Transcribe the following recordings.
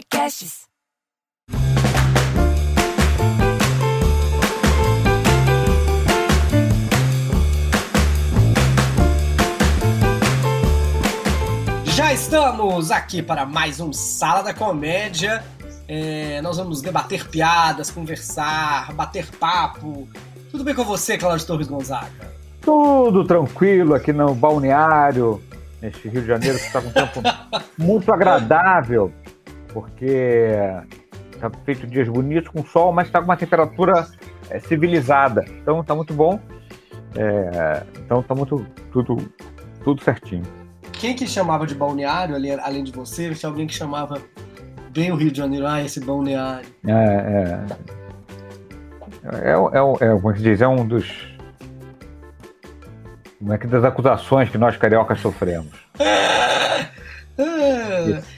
Podcasts. Já estamos aqui para mais um Sala da Comédia. É, nós vamos debater piadas, conversar, bater papo. Tudo bem com você, Cláudio Torres Gonzaga? Tudo tranquilo aqui no balneário, neste Rio de Janeiro, que está com um tempo muito agradável, porque está feito dias bonitos com sol, mas está com uma temperatura é, civilizada. Então está muito bom. É, então está muito tudo, tudo certinho. Quem que chamava de balneário, além de você? Tinha alguém que chamava bem o Rio de Janeiro, ah, esse balneário. É, é, é, é, é, é como se diz, é um dos como é que das acusações que nós cariocas sofremos.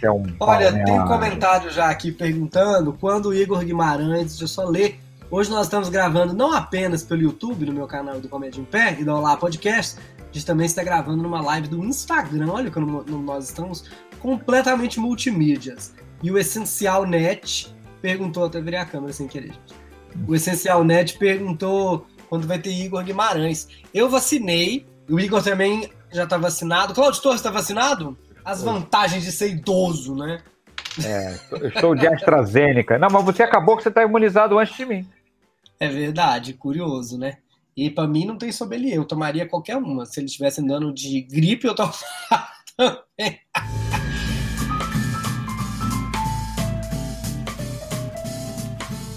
É um Olha, tem um comentário já aqui perguntando quando o Igor Guimarães, deixa eu só ler. Hoje nós estamos gravando não apenas pelo YouTube, no meu canal do Comédia em Pé e do Olá Podcast, a gente também está gravando numa live do Instagram. Olha como nós estamos completamente multimídias. E o Essencial Net perguntou, até virei a câmera sem querer, gente. O Essencial Net perguntou quando vai ter Igor Guimarães. Eu vacinei, o Igor também já está vacinado. Cláudio Torres está vacinado? As vantagens de ser idoso, né? É, eu estou de AstraZeneca. Não, mas você acabou que você está imunizado antes de mim. É verdade, curioso, né? E para mim não tem sommelier, eu tomaria qualquer uma. Se ele estivesse andando de gripe, eu tomaria também.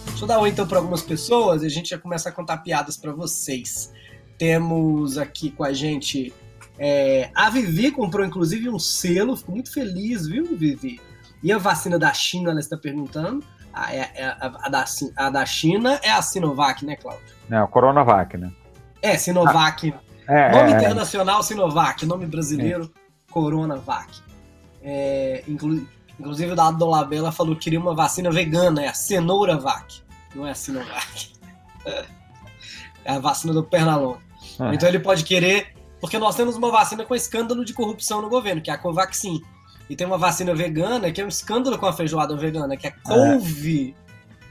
Deixa eu dar oi então para algumas pessoas e a gente já começa a contar piadas para vocês. Temos aqui com a gente é, a Vivi comprou inclusive um selo, fico muito feliz, viu, Vivi? E a vacina da China, ela está perguntando. A, é, é, a, a, da, a da China é a Sinovac, né, Cláudio? É, o Coronavac, né? É, Sinovac. Ah, é, nome é, internacional, Sinovac. Nome brasileiro, Coronavac. Inclu, inclusive o Dado Dolabella falou que queria uma vacina vegana, é a Cenoura Vac. Não é a Sinovac. É a vacina do Pernalonga. Então ele pode querer, porque nós temos uma vacina com escândalo de corrupção no governo, que é a Covaxin. E tem uma vacina vegana que é um escândalo com a feijoada vegana, que é Couve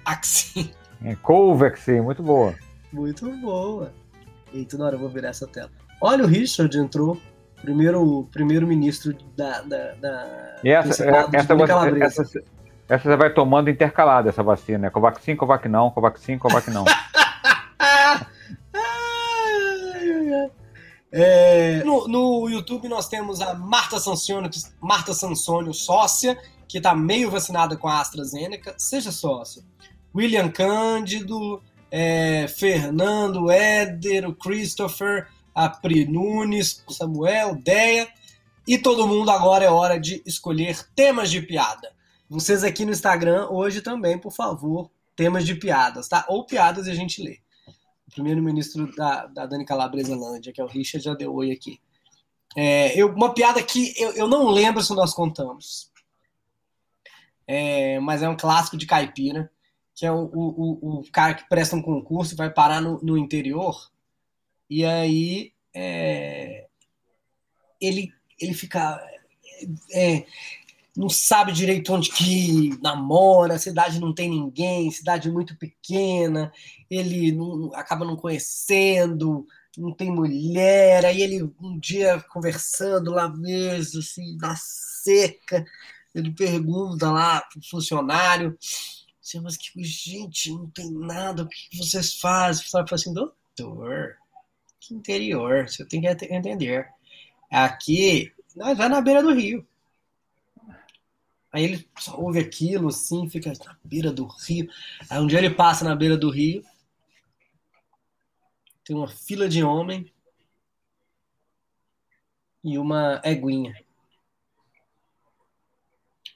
Axin. É, Covaxin, muito boa. Muito boa. Eita, na hora eu vou virar essa tela. Olha, o Richard entrou, primeiro, primeiro ministro da. da, da e essa, é, essa, você, essa, essa, você vai tomando intercalada, essa vacina, né? Covaxin, Covax não, Covaxin, Covax não. É, no, no, YouTube nós temos a Marta Sansônio, Marta Sansônio, sócia, que está meio vacinada com a AstraZeneca. Seja sócio. William Cândido, é, Fernando, Éder, o Christopher, a Pri Nunes, o Samuel, Deia. E todo mundo agora é hora de escolher temas de piada. Vocês aqui no Instagram hoje também, por favor, temas de piadas, tá? Ou piadas e a gente lê primeiro-ministro da, da Dani Calabresa Lândia, que é o Richard, já deu oi aqui. É, eu, uma piada que eu, eu não lembro se nós contamos, é, mas é um clássico de caipira, que é o, o, o, cara que presta um concurso e vai parar no, no interior, e aí é, ele, ele fica. É, não sabe direito onde que namora, a cidade não tem ninguém, cidade muito pequena, ele não, acaba não conhecendo, não tem mulher, aí ele um dia conversando lá mesmo, assim, na seca, ele pergunta lá pro funcionário, assim, mas que gente, não tem nada, o que vocês fazem? Sabe, fala assim, doutor, que interior, você tem que entender. Aqui, nós vai na beira do rio. Aí ele só ouve aquilo assim, fica na beira do rio. Aí um dia ele passa na beira do rio, tem uma fila de homem e uma eguinha.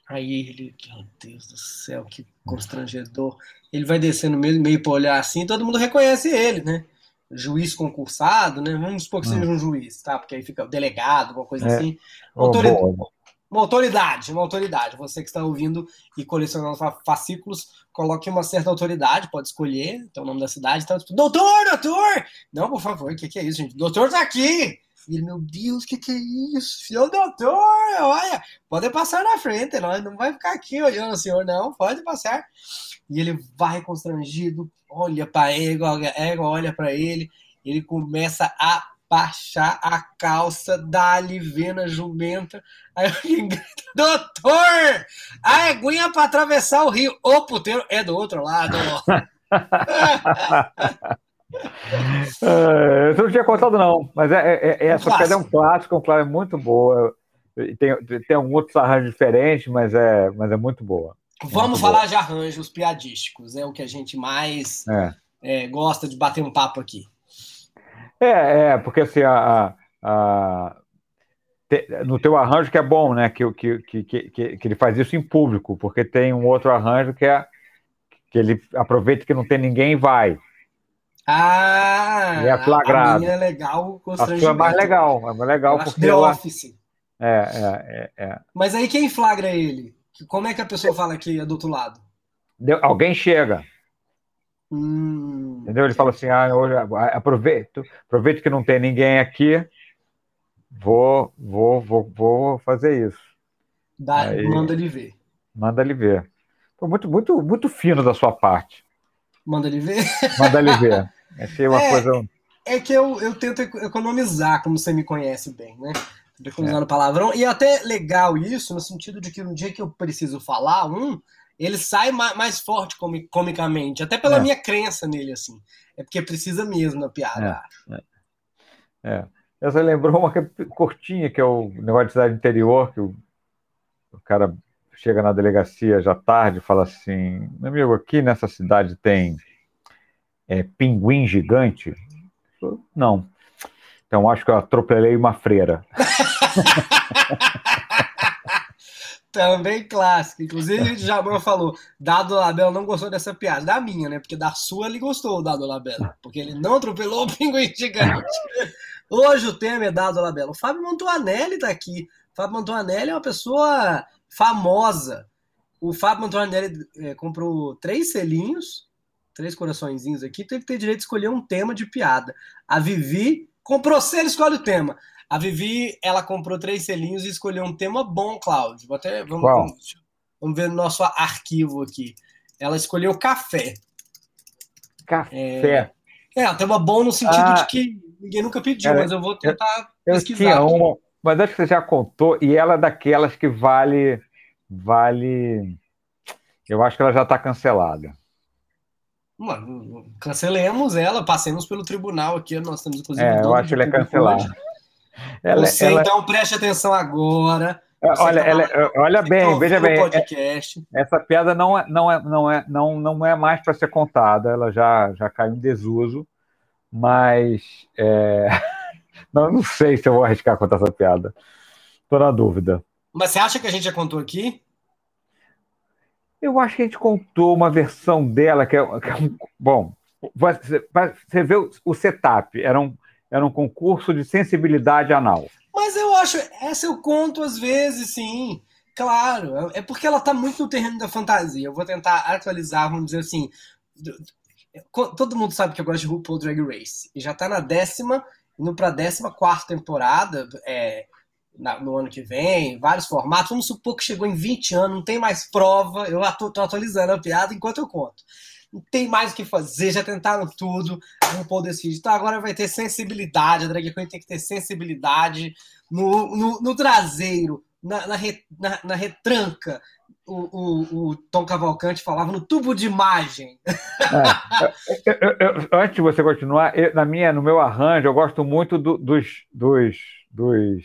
Aí ele, meu Deus do céu, que constrangedor. Ele vai descendo meio, meio para olhar assim, todo mundo reconhece ele, né? Juiz concursado, né? Vamos supor que seja um juiz, tá? Porque aí fica o delegado, alguma coisa é. assim. Autoridade. Oh, uma autoridade, uma autoridade. Você que está ouvindo e colecionando fascículos, coloque uma certa autoridade, pode escolher, então o nome da cidade. Então, tipo, doutor, doutor! Não, por favor, o que, que, é isso, gente? Doutor tá aqui! E ele, meu Deus, o que, que é isso? Senhor doutor, olha, pode passar na frente, não, não vai ficar aqui olhando o senhor, não, pode passar. E ele vai constrangido, olha para ele, ego olha para ele, ele começa a baixar a calça da Alivena jumenta. Aí alguém grita, doutor, a eguinha para atravessar o rio. O puteiro é do outro lado. é, eu não tinha contado, não, mas é, é, é essa piada é um clássico, um clássico muito boa. Tem, tem um outro arranjo diferente, mas é, mas é muito boa. Vamos muito falar boa. de arranjos piadísticos, é o que a gente mais é. É, gosta de bater um papo aqui. É, é porque assim, a, a, te, no teu arranjo que é bom, né? Que, que, que, que, que ele faz isso em público, porque tem um outro arranjo que é que ele aproveita que não tem ninguém e vai. Ah, e é flagrado. A minha é legal, a sua é mais legal, é mais legal Eu porque The ela... Office. É, é, é, é, Mas aí quem flagra ele? Como é que a pessoa fala que é do outro lado? Alguém chega. Hum, Entendeu? Ele fala assim: ah, hoje aproveito, aproveito que não tem ninguém aqui, vou, vou, vou, vou fazer isso. Dá, Aí, manda ele ver. Manda ele ver. Foi muito, muito, muito fino da sua parte. Manda ele ver. Manda ele ver. Achei uma é, coisa. É que eu, eu tento economizar, como você me conhece bem, né? Economizar é. palavrão. E até legal isso, no sentido de que no dia que eu preciso falar um, ele sai mais forte comicamente, até pela é. minha crença nele, assim. É porque precisa mesmo na piada. É. é. é. Essa lembrou uma curtinha, que é o negócio de cidade interior, que o, o cara chega na delegacia já tarde e fala assim: meu amigo, aqui nessa cidade tem é, pinguim gigante? Não. Então acho que eu atropelei uma freira. Também clássico. Inclusive, o Jamão falou: Dado Labelo não gostou dessa piada. Da minha, né? Porque da sua ele gostou, Dado Labelo. Porque ele não atropelou o pinguim gigante. Hoje o tema é Dado Labelo. O Fábio Montuanelli tá aqui. O Fábio Montuanelli é uma pessoa famosa. O Fábio Montuanelli é, comprou três selinhos, três coraçõezinhos aqui. Teve que ter direito de escolher um tema de piada. A Vivi comprou selo, escolhe o tema. A Vivi, ela comprou três selinhos e escolheu um tema bom, Cláudio. Vou até, vamos, vamos, vamos, ver no nosso arquivo aqui. Ela escolheu café. Café. É, é um tema bom no sentido ah, de que ninguém nunca pediu, mas eu vou tentar eu, pesquisar. Eu uma, mas acho que você já contou, e ela é daquelas que vale. Vale. Eu acho que ela já está cancelada. Mano, cancelemos ela, passemos pelo tribunal aqui, nós temos inclusive. É, eu acho que ela é cancelada. Ela, Você, ela... então, preste atenção agora. É, olha, ela, é, olha bem, veja bem. Podcast. Essa piada não é, não é, não é, não, não é mais para ser contada. Ela já, já caiu em desuso, mas é... não, não sei se eu vou arriscar contar essa piada. Estou na dúvida. Mas você acha que a gente já contou aqui? Eu acho que a gente contou uma versão dela que é, que é um, bom. Você, você vê o, o setup. Era um, era um concurso de sensibilidade anal. Mas eu acho, essa eu conto às vezes, sim. Claro, é porque ela está muito no terreno da fantasia. Eu vou tentar atualizar, vamos dizer assim. Todo mundo sabe que eu gosto de RuPaul Drag Race. E já está na décima, indo para a décima quarta temporada, é, no ano que vem, vários formatos. Vamos supor que chegou em 20 anos, não tem mais prova. Eu estou atualizando a piada enquanto eu conto não tem mais o que fazer, já tentaram tudo, não pôr decidir. Então agora vai ter sensibilidade, a drag queen tem que ter sensibilidade no, no, no traseiro, na, na, re, na, na retranca. O, o, o, Tom Cavalcante falava no tubo de imagem. É, eu, eu, antes de você continuar, na minha, no meu arranjo, eu gosto muito do, dos, dos, dos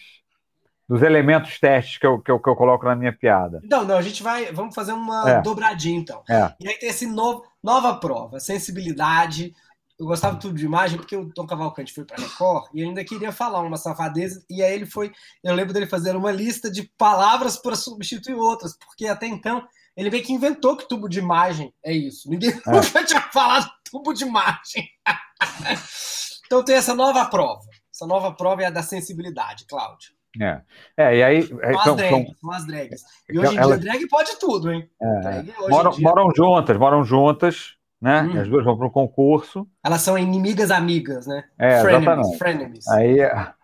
dos elementos testes que eu, que eu, que eu coloco na minha piada. Não, não, a gente vai. Vamos fazer uma é. dobradinha, então. É. E aí tem esse novo, nova prova, sensibilidade. Eu gostava tudo de imagem porque o Tom Cavalcante foi para Record e ainda queria falar uma safadeza. E aí ele foi. Eu lembro dele fazer uma lista de palavras para substituir outras, porque até então ele meio que inventou que tubo de imagem é isso. Ninguém é. nunca tinha falado tubo de imagem. então tem essa nova prova. Essa nova prova é a da sensibilidade, Cláudio. É. é, e aí. São as são, são as drags. E hoje em ela, dia, drag pode tudo, hein? É, moram, dia... moram juntas, moram juntas, né? Hum. As duas vão para o concurso. Elas são inimigas amigas, né? É, frenemies, exatamente. Frenemies. Aí, é,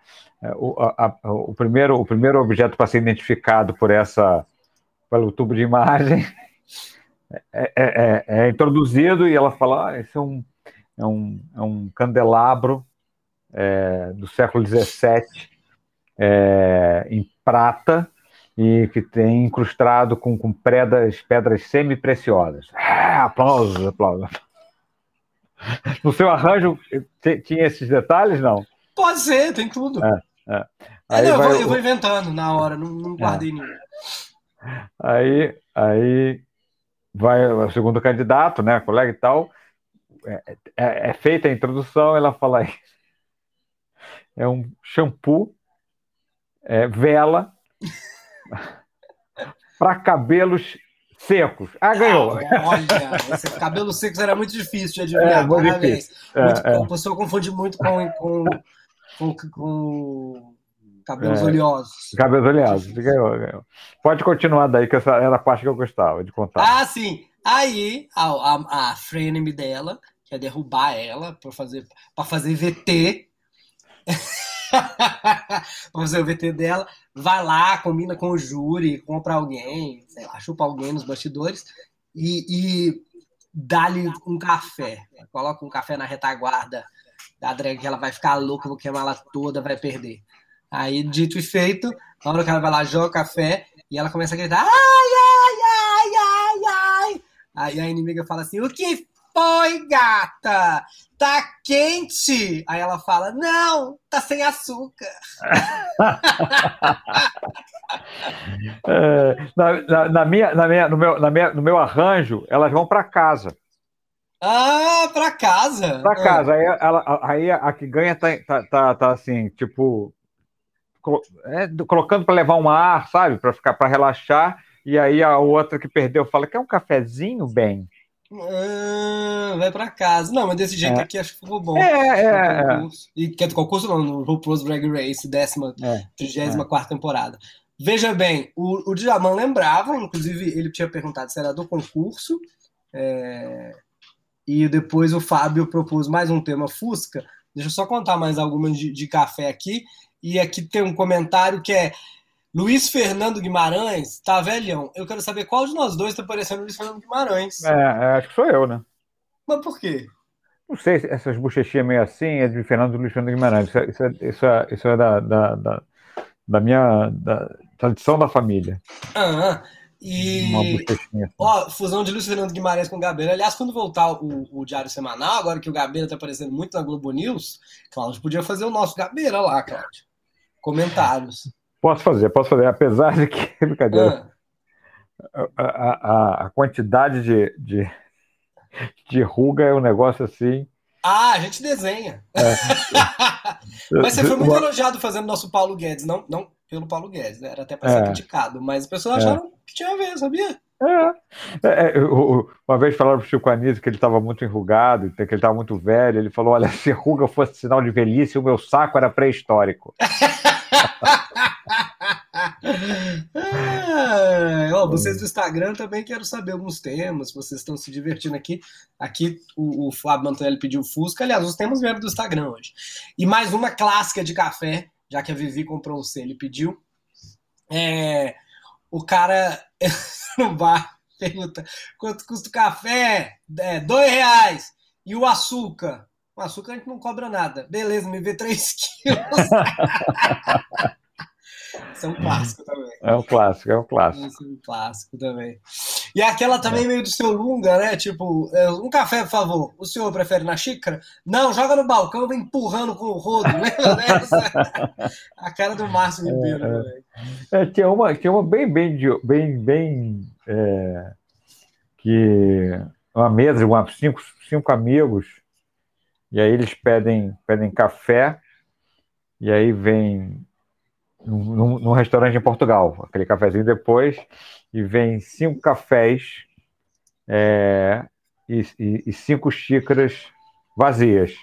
o, a, o, primeiro, o primeiro objeto para ser identificado por essa pelo tubo de imagem é, é, é, é introduzido e ela fala: ah, esse é um, é um, é um candelabro é, do século XVII em prata e que tem incrustado com, com pedras, pedras semi-preciosas. Ah, aplausos, aplausos. No seu arranjo tinha esses detalhes, não? Pode ser, tem tudo. É, é. é não, eu, vou, eu, vou, inventando na hora, não, não guardei é. nenhum. Aí, aí vai o segundo candidato, né, colega e tal, é, é, é feita a introdução, ela fala aí, é um shampoo, é, vela, para cabelos secos. Ah, ganhou. Ah, olha, esse cabelos secos era muito difícil de adivinhar. É, Parabéns. É, muito, é. A pessoa confunde muito com, com, com, com cabelos é. oleosos. Cabelos oleosos. Ganhou, ganhou. Pode continuar daí, que essa era a parte que eu gostava de contar. Ah, sim. Aí a, a, a frenemy dela quer derrubar ela para fazer, pra fazer VT. pra fazer o VT dela, vai lá, combina com o júri, compra alguém, sei lá, chupa alguém nos bastidores e, e dá-lhe um café. Coloca um café na retaguarda da drag que ela vai ficar louca, vou queimar ela toda, vai perder. Aí, dito e feito, na hora que ela vai lá, joga café e ela começa a gritar: ai, ai, ai, ai, ai. Aí a inimiga fala assim: o que foi, gata? Tá quente? Aí ela fala: Não, tá sem açúcar. é, na, na, na, minha, na minha, no, meu, na minha, no meu arranjo, elas vão para casa. Ah, para casa? Para casa. Aí, ela, aí a que ganha tá, tá, tá, tá assim, tipo, é, colocando para levar um ar, sabe? Para ficar, para relaxar. E aí a outra que perdeu fala: Quer um cafezinho, bem? Ah, vai pra casa. Não, mas desse jeito é. aqui acho que ficou bom. É, é, é. E quer do concurso não, no RuPaul's Drag Race, décima, é, 34 é. temporada. Veja bem, o, o Djaman lembrava, inclusive ele tinha perguntado se era do concurso, é, e depois o Fábio propôs mais um tema Fusca. Deixa eu só contar mais algumas de, de café aqui. E aqui tem um comentário que é Luiz Fernando Guimarães tá velhão. Eu quero saber qual de nós dois tá parecendo Luiz Fernando Guimarães. É, é, acho que sou eu, né? Mas por quê? Não sei, essas bochechinhas meio assim é de Fernando Luiz Fernando Guimarães. Isso é, isso é, isso é, isso é da, da, da, da, minha da tradição da família. Ah, e. Uma bochechinha assim. Ó, fusão de Luiz Fernando Guimarães com o Gabeira. Aliás, quando voltar o, o Diário Semanal, agora que o Gabeira tá aparecendo muito na Globo News, Cláudio podia fazer o nosso Gabeira lá, Cláudio. Comentários. Posso fazer, posso fazer, apesar de que, brincadeira, ah. a, a, a, quantidade de, de, de ruga é um negócio assim. Ah, a gente desenha. É. mas você foi muito elogiado fazendo nosso Paulo Guedes, não, não pelo Paulo Guedes, né? Era até para ser é. criticado, mas as pessoas acharam é. que tinha a ver, sabia? É. é, é uma vez falaram para o Chico Anísio que ele estava muito enrugado, que ele estava muito velho. Ele falou: Olha, se ruga fosse sinal de velhice, o meu saco era pré-histórico. ah, vocês do Instagram também quero saber alguns temas, vocês estão se divertindo aqui. Aqui o, o Fábio Antonelli pediu Fusca, aliás, os temas vieram do Instagram hoje. E mais uma clássica de café, já que a Vivi comprou um C, ele pediu. É, o cara no bar pergunta quanto custa o café? É, dois reais. E o açúcar? O açúcar a gente não cobra nada. Beleza, me vê três quilos. Isso é um clássico também. É um clássico, é um clássico. Isso é um clássico também. E aquela também meio do seu Lunga, né? Tipo, é, um café, por favor. O senhor prefere na xícara? Não, joga no balcão, vem empurrando com o rodo. Lembra dessa? A cara do Márcio Ribeiro. É, é, é, tinha, uma, tinha uma bem, bem, bem, bem é, que uma mesa uma, cinco, cinco amigos, e aí eles pedem, pedem café, e aí vem num, num, restaurante em Portugal, aquele cafezinho depois, e vem cinco cafés é, e, e, e, cinco xícaras vazias.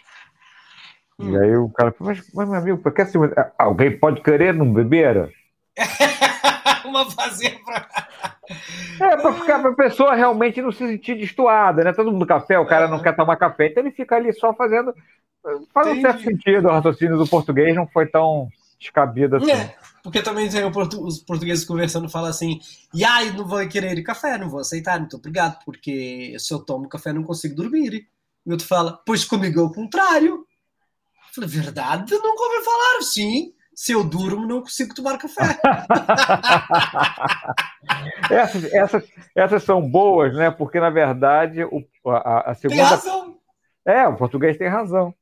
Hum. E aí o cara fala, mas, mas meu amigo, por que assim, alguém pode querer não beber? Uma vazia para É, para ficar a pessoa realmente não se sentir destoada, né? Todo mundo café, o cara não quer tomar café, então ele fica ali só fazendo. Faz um certo sentido, o raciocínio do português não foi tão descabida assim. É, porque também tem os portugueses conversando falam assim, e aí não vou querer café, não vou aceitar, muito obrigado, porque se eu tomo café não consigo dormir. E o outro fala, pois comigo é o contrário. Eu falei, verdade? Nunca ouvi falar, sim. Se eu durmo, não consigo tomar café. essas, essas, essas são boas, né? Porque, na verdade, o, a, a segunda. Tem razão. É, o português tem razão.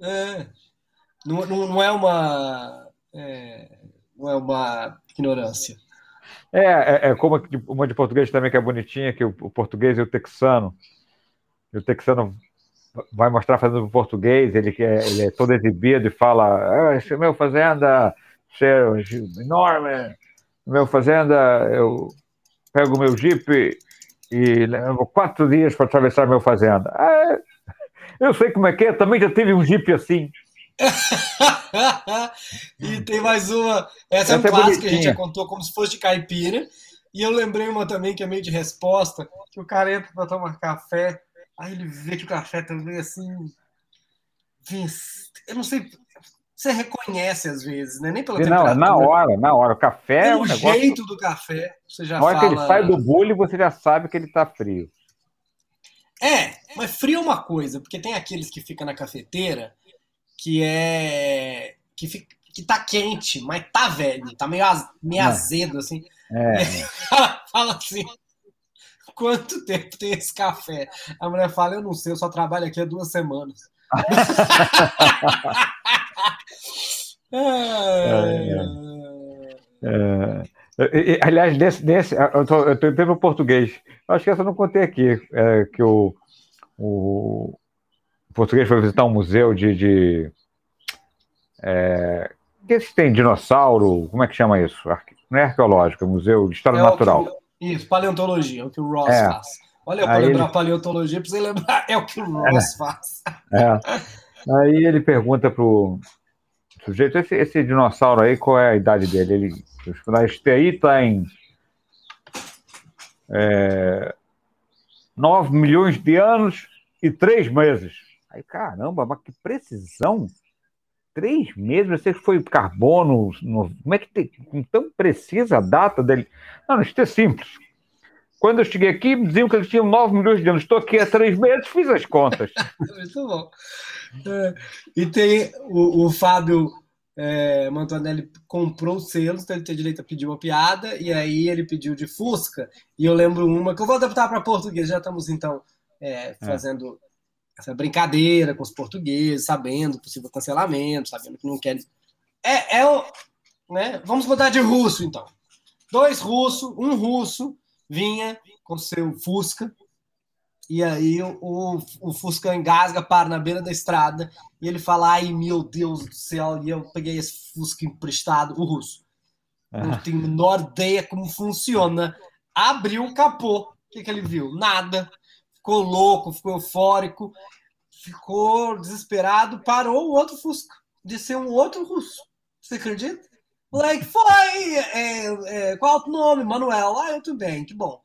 É. Não, não, não é uma. É, não é uma ignorância. É, é, é, como uma de português também que é bonitinha, que o, o português e o texano. E o texano vai mostrar fazendo português, ele, é, ele é todo exibido e fala: ah, esse meu fazenda, cheiro enorme, meu fazenda, eu pego meu jipe e levo quatro dias para atravessar meu fazenda. Ah, eu sei como é que é, também já tive um jipe assim. e tem mais uma. Essa, Essa é um é clássico que a gente já contou como se fosse de caipira. E eu lembrei uma também que é meio de resposta: que o cara entra para tomar café, aí ele vê que o café também assim. Eu não sei. Você reconhece às vezes, né? Nem pela Não, é na hora, na hora. O café é um negócio... jeito do café, você já Na hora fala... que ele sai do bule, você já sabe que ele está frio. É, mas frio é uma coisa, porque tem aqueles que ficam na cafeteira que é. que, fica, que tá quente, mas tá velho, tá meio, az, meio azedo, assim. É. Ela fala assim. Quanto tempo tem esse café? A mulher fala, eu não sei, eu só trabalho aqui há duas semanas. é, é. É, aliás, nesse, nesse eu estou no português. Acho que essa eu não contei aqui, é, que o, o, o português foi visitar um museu de. de é, que tem dinossauro? Como é que chama isso? Não é arqueológico, é museu de história é natural. Que, isso, paleontologia, é o que o Ross é. faz. Olha, para lembrar ele... paleontologia, você lembrar, é o que o Ross é. faz. É. Aí ele pergunta pro sujeito: esse, esse, dinossauro aí, qual é a idade dele? Ele, este aí está em. É, 9 milhões de anos e 3 meses. Aí, caramba, mas que precisão! Três meses? Você foi carbono? No, como é que tem tão precisa a data dele? Não, isso é simples. Quando eu cheguei aqui, me diziam que eles tinham 9 milhões de anos. Estou aqui há três meses, fiz as contas. Muito bom. É, e tem o, o Fábio é, Mantonelli comprou o selo, então ele tem direito a pedir uma piada, e aí ele pediu de Fusca, e eu lembro uma que eu vou adaptar para português, já estamos então é, é. fazendo essa brincadeira com os portugueses, sabendo possível cancelamento, sabendo que não querem. É, é o. Né? Vamos mudar de russo, então. Dois russos, um russo vinha com seu Fusca, e aí o, o Fusca engasga, para na beira da estrada, e ele fala: Ai meu Deus do céu, e eu peguei esse Fusca emprestado, o russo. Não tenho a menor ideia como funciona. Abriu o capô. O que, que ele viu? Nada ficou louco, ficou eufórico, ficou desesperado, parou o outro Fusca de ser um outro russo. Você acredita? Like, foi! É, é, qual é o nome? Manuel. Ah, eu também, que bom. O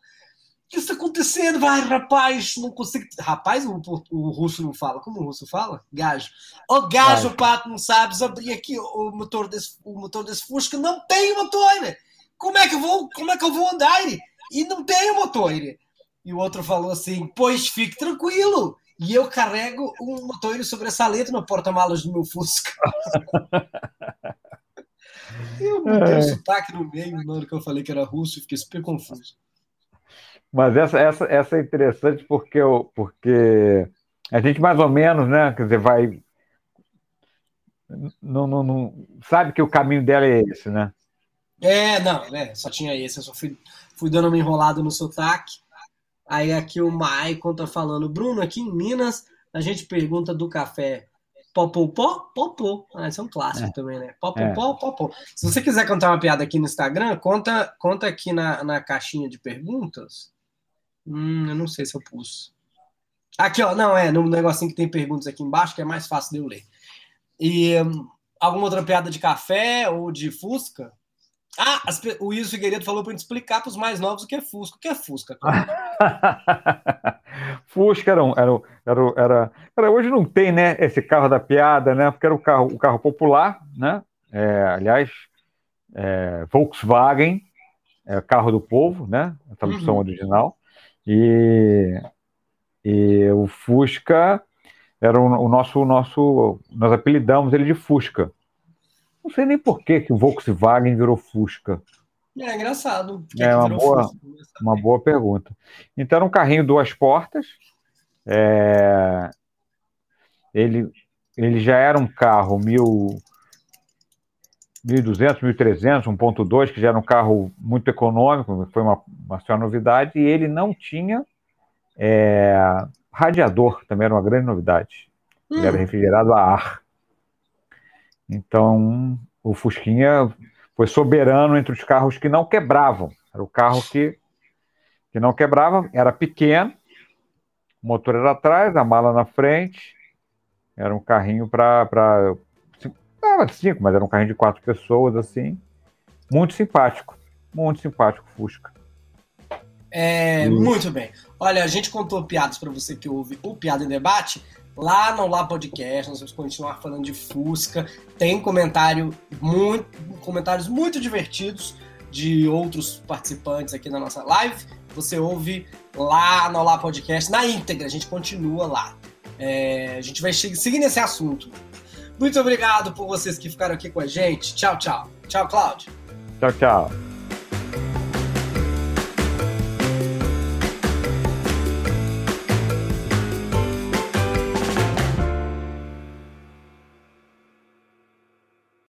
que está acontecendo? Vai, rapaz, não consigo. Rapaz, o, o, russo não fala. Como o russo fala? Gajo. Ô, oh, gajo, o pato, não sabes abrir aqui o motor desse, o motor desse Fusca. Não tem motor! Como é que eu vou, como é que eu vou andar? E não tem motor. E o outro falou assim: Pois fique tranquilo. E eu carrego um motor sobre essa letra no porta-malas do meu Fusca. eu é. o sotaque no meio na hora que eu falei que era russo e fiquei super confuso. Mas essa, essa, essa é interessante porque, eu, porque a gente mais ou menos, né? Quer dizer, vai. Não, não, não, sabe que o caminho dela é esse, né? É, não, né? Só tinha esse. Eu só fui, fui dando uma enrolada no sotaque. Aí aqui o Maicon tá falando, Bruno, aqui em Minas a gente pergunta do café popopó, popô. Ah, isso é um clássico é. também, né? Popopó, é. popô. Se você quiser contar uma piada aqui no Instagram, conta, conta aqui na, na caixinha de perguntas. Hum, eu não sei se eu pus. Aqui, ó, não, é, no negocinho que tem perguntas aqui embaixo, que é mais fácil de eu ler. E um, alguma outra piada de café ou de Fusca? Ah, as, o Iso Figueiredo falou para gente explicar para os mais novos o que é Fusca. O que é Fusca? Fusca era, um, era, era, era, era, Hoje não tem né, esse carro da piada, né? Porque era o carro, o carro popular, né? é, aliás, é, Volkswagen, é carro do povo, né? A tradução uhum. original. E, e o Fusca era o, o, nosso, o nosso. Nós apelidamos ele de Fusca. Não sei nem por que, que o Volkswagen virou Fusca. É engraçado. É uma boa, Fusca, uma boa pergunta. Então era um carrinho duas portas. É, ele, ele já era um carro mil, 1.200, 1.300, 1.2, que já era um carro muito econômico, foi uma, uma senhora novidade, e ele não tinha é, radiador, também era uma grande novidade. Hum. Ele era hum. refrigerado a ar. Então, o Fusquinha foi soberano entre os carros que não quebravam. Era o carro que, que não quebrava, era pequeno, o motor era atrás, a mala na frente, era um carrinho para Dava cinco, mas era um carrinho de quatro pessoas, assim. Muito simpático. Muito simpático, Fusca. É, muito bem. Olha, a gente contou piadas para você que ouve o Piada em Debate. Lá no Lá Podcast, nós vamos continuar falando de Fusca. Tem comentário muito, comentários muito divertidos de outros participantes aqui na nossa live. Você ouve lá no Lá Podcast, na íntegra, a gente continua lá. É, a gente vai seguir nesse assunto. Muito obrigado por vocês que ficaram aqui com a gente. Tchau, tchau. Tchau, Cláudio. Tchau, tchau.